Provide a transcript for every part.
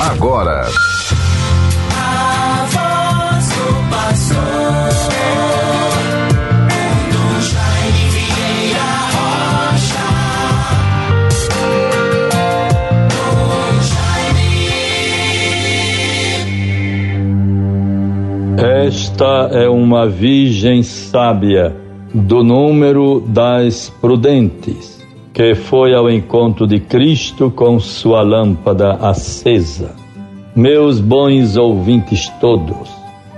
agora. Esta é uma virgem sábia, do número das prudentes, que foi ao encontro de Cristo com sua lâmpada acesa. Meus bons ouvintes todos,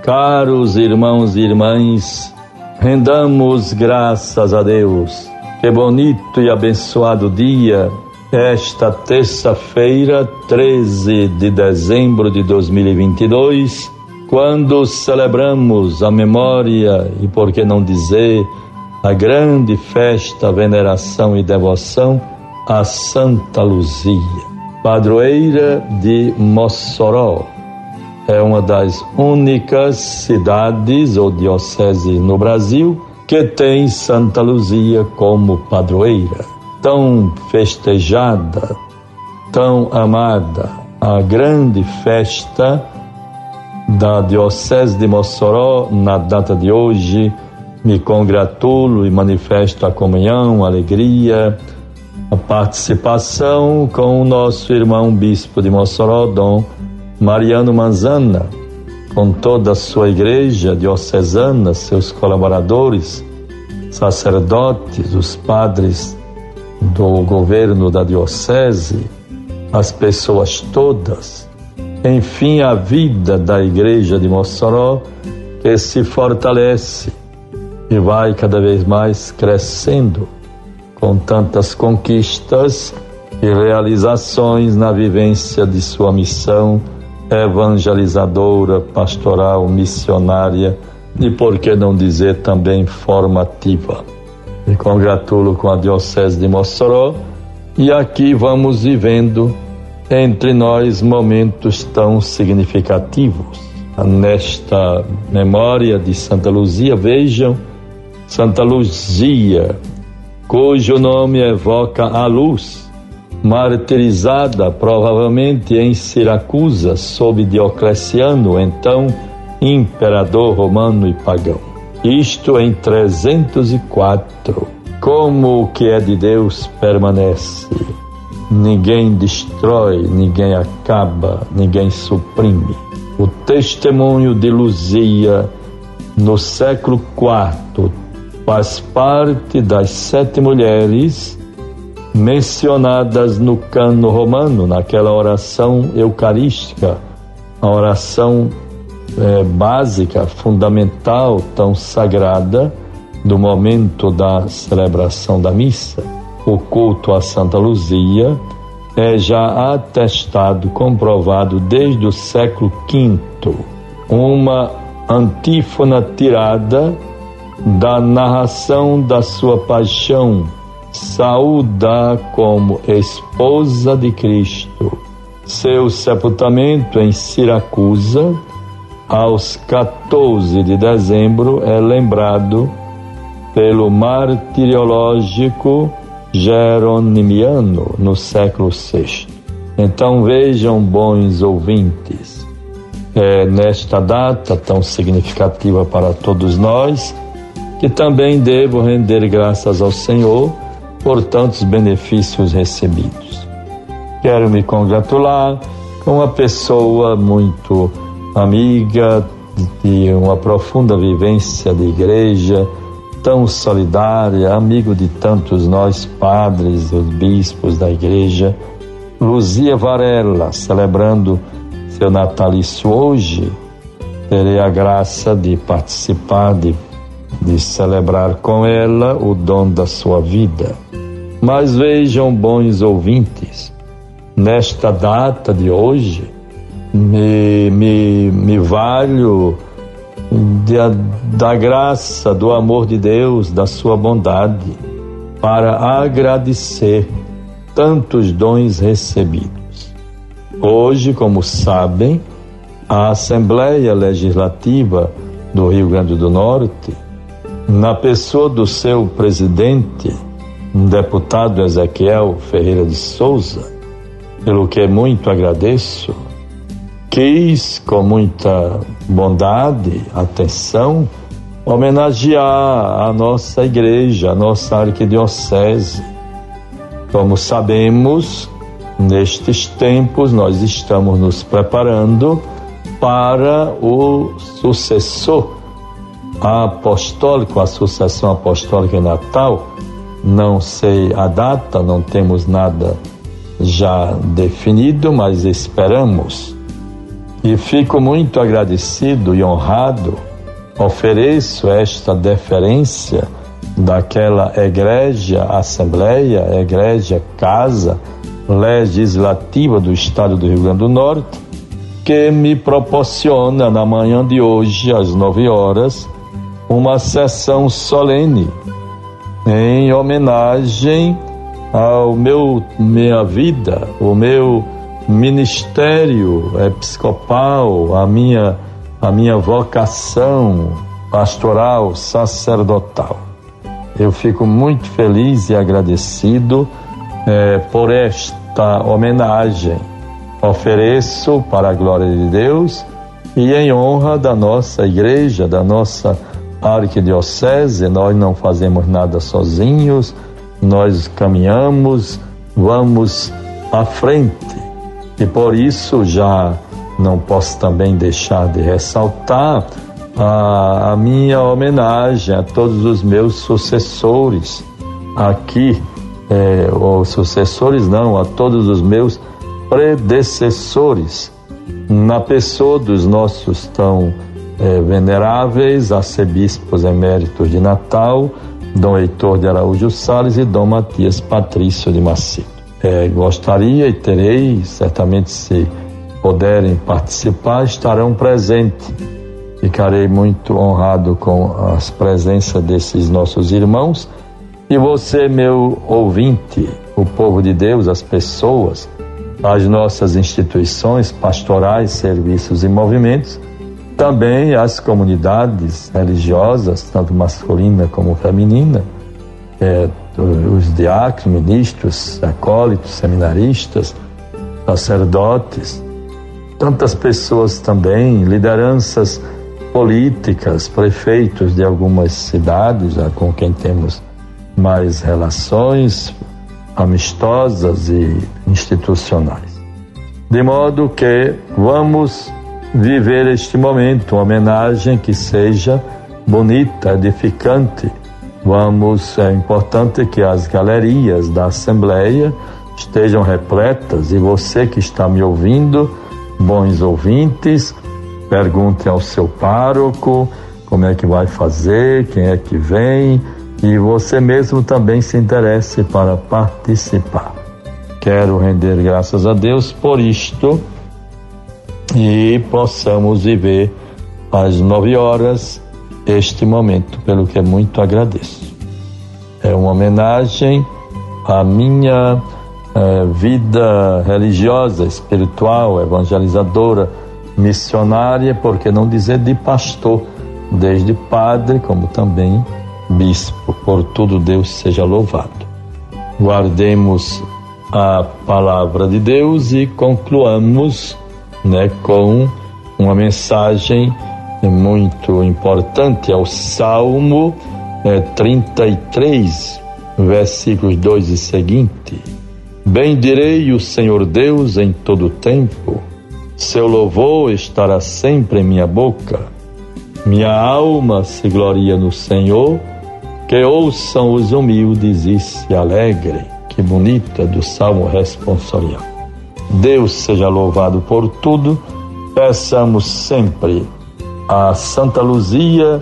caros irmãos e irmãs, rendamos graças a Deus. Que bonito e abençoado dia, esta terça-feira, 13 de dezembro de 2022, quando celebramos a memória e, por que não dizer, a grande festa, veneração e devoção a Santa Luzia, padroeira de Mossoró. É uma das únicas cidades ou dioceses no Brasil que tem Santa Luzia como padroeira. Tão festejada, tão amada, a grande festa da Diocese de Mossoró na data de hoje me congratulo e manifesto a comunhão, a alegria, a participação com o nosso irmão bispo de Mossoró, Dom Mariano Manzana, com toda a sua igreja diocesana, seus colaboradores, sacerdotes, os padres do governo da diocese, as pessoas todas, enfim, a vida da igreja de Mossoró que se fortalece e vai cada vez mais crescendo com tantas conquistas e realizações na vivência de sua missão evangelizadora, pastoral, missionária e, por que não dizer, também formativa. Me congratulo com a Diocese de Mossoró e aqui vamos vivendo entre nós momentos tão significativos. Nesta memória de Santa Luzia, vejam Santa Luzia, cujo nome evoca a luz, martirizada provavelmente em Siracusa sob Diocleciano, então imperador romano e pagão. Isto em 304. Como o que é de Deus permanece. Ninguém destrói, ninguém acaba, ninguém suprime. O testemunho de Luzia no século IV faz parte das sete mulheres mencionadas no cano romano, naquela oração eucarística, a oração é, básica, fundamental, tão sagrada do momento da celebração da missa. O culto a Santa Luzia é já atestado, comprovado desde o século V. Uma antífona tirada da narração da sua paixão, saúda como esposa de Cristo. Seu sepultamento em Siracusa, aos 14 de dezembro, é lembrado pelo martiriológico Jeronimiano no século VI. Então vejam, bons ouvintes, é, nesta data tão significativa para todos nós, que também devo render graças ao Senhor por tantos benefícios recebidos. Quero me congratular com uma pessoa muito amiga, de uma profunda vivência de igreja, tão solidária, amigo de tantos nós padres, os bispos da igreja, Luzia Varela, celebrando seu natalício hoje, terei a graça de participar, de de celebrar com ela o dom da sua vida. Mas vejam, bons ouvintes, nesta data de hoje, me, me, me valho de, da graça, do amor de Deus, da sua bondade, para agradecer tantos dons recebidos. Hoje, como sabem, a Assembleia Legislativa do Rio Grande do Norte na pessoa do seu presidente, deputado Ezequiel Ferreira de Souza, pelo que muito agradeço, quis, com muita bondade, atenção, homenagear a nossa igreja, a nossa arquidiocese. Como sabemos, nestes tempos nós estamos nos preparando para o sucessor apostólico, a sucessão apostólica em Natal. Não sei a data, não temos nada já definido, mas esperamos. E fico muito agradecido e honrado, ofereço esta deferência daquela igreja, assembleia, igreja, casa legislativa do estado do Rio Grande do Norte, que me proporciona na manhã de hoje, às nove horas, uma sessão solene em homenagem ao meu minha vida, o meu ministério episcopal, a minha a minha vocação pastoral sacerdotal. Eu fico muito feliz e agradecido eh, por esta homenagem. Ofereço para a glória de Deus e em honra da nossa igreja, da nossa arquidiocese. Nós não fazemos nada sozinhos nós caminhamos, vamos à frente. E por isso já não posso também deixar de ressaltar a, a minha homenagem a todos os meus sucessores aqui, é, ou sucessores não, a todos os meus predecessores, na pessoa dos nossos tão é, veneráveis arcebispos eméritos de Natal, Dom Heitor de Araújo Salles e Dom Matias Patrício de Macedo. É, gostaria e terei, certamente, se puderem participar, estarão presentes. Ficarei muito honrado com as presenças desses nossos irmãos. E você, meu ouvinte, o povo de Deus, as pessoas, as nossas instituições pastorais, serviços e movimentos, também as comunidades religiosas, tanto masculina como feminina, é, os diáconos, ministros, acólitos, seminaristas, sacerdotes, tantas pessoas também, lideranças políticas, prefeitos de algumas cidades com quem temos mais relações amistosas e institucionais. De modo que vamos viver este momento, uma homenagem que seja bonita, edificante. Vamos, é importante que as galerias da Assembleia estejam repletas e você que está me ouvindo, bons ouvintes, pergunte ao seu pároco como é que vai fazer, quem é que vem e você mesmo também se interesse para participar. Quero render graças a Deus por isto e possamos viver às nove horas este momento, pelo que muito agradeço. É uma homenagem à minha eh, vida religiosa, espiritual, evangelizadora, missionária, por que não dizer de pastor, desde padre como também bispo. Por tudo Deus seja louvado. Guardemos a palavra de Deus e concluamos né, com uma mensagem muito importante, é o Salmo é, 33, versículos 2 e seguinte. Bendirei o Senhor Deus em todo o tempo, seu louvor estará sempre em minha boca. Minha alma se gloria no Senhor, que ouçam os humildes e se alegrem. Que bonita do Salmo responsorial. Deus seja louvado por tudo. Peçamos sempre a Santa Luzia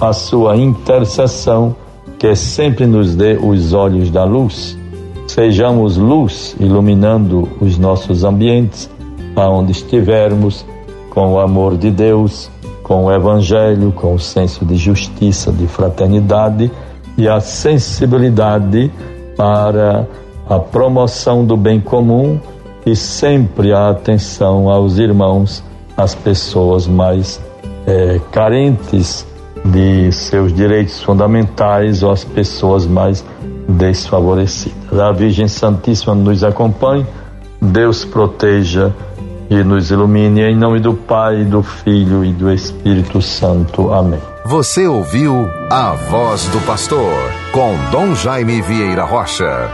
a sua intercessão, que sempre nos dê os olhos da luz. Sejamos luz iluminando os nossos ambientes, aonde estivermos, com o amor de Deus, com o Evangelho, com o senso de justiça, de fraternidade e a sensibilidade para a promoção do bem comum e sempre a atenção aos irmãos, às pessoas mais é, carentes de seus direitos fundamentais ou às pessoas mais desfavorecidas. A Virgem Santíssima nos acompanhe, Deus proteja e nos ilumine em nome do Pai, do Filho e do Espírito Santo. Amém. Você ouviu a voz do pastor com Dom Jaime Vieira Rocha.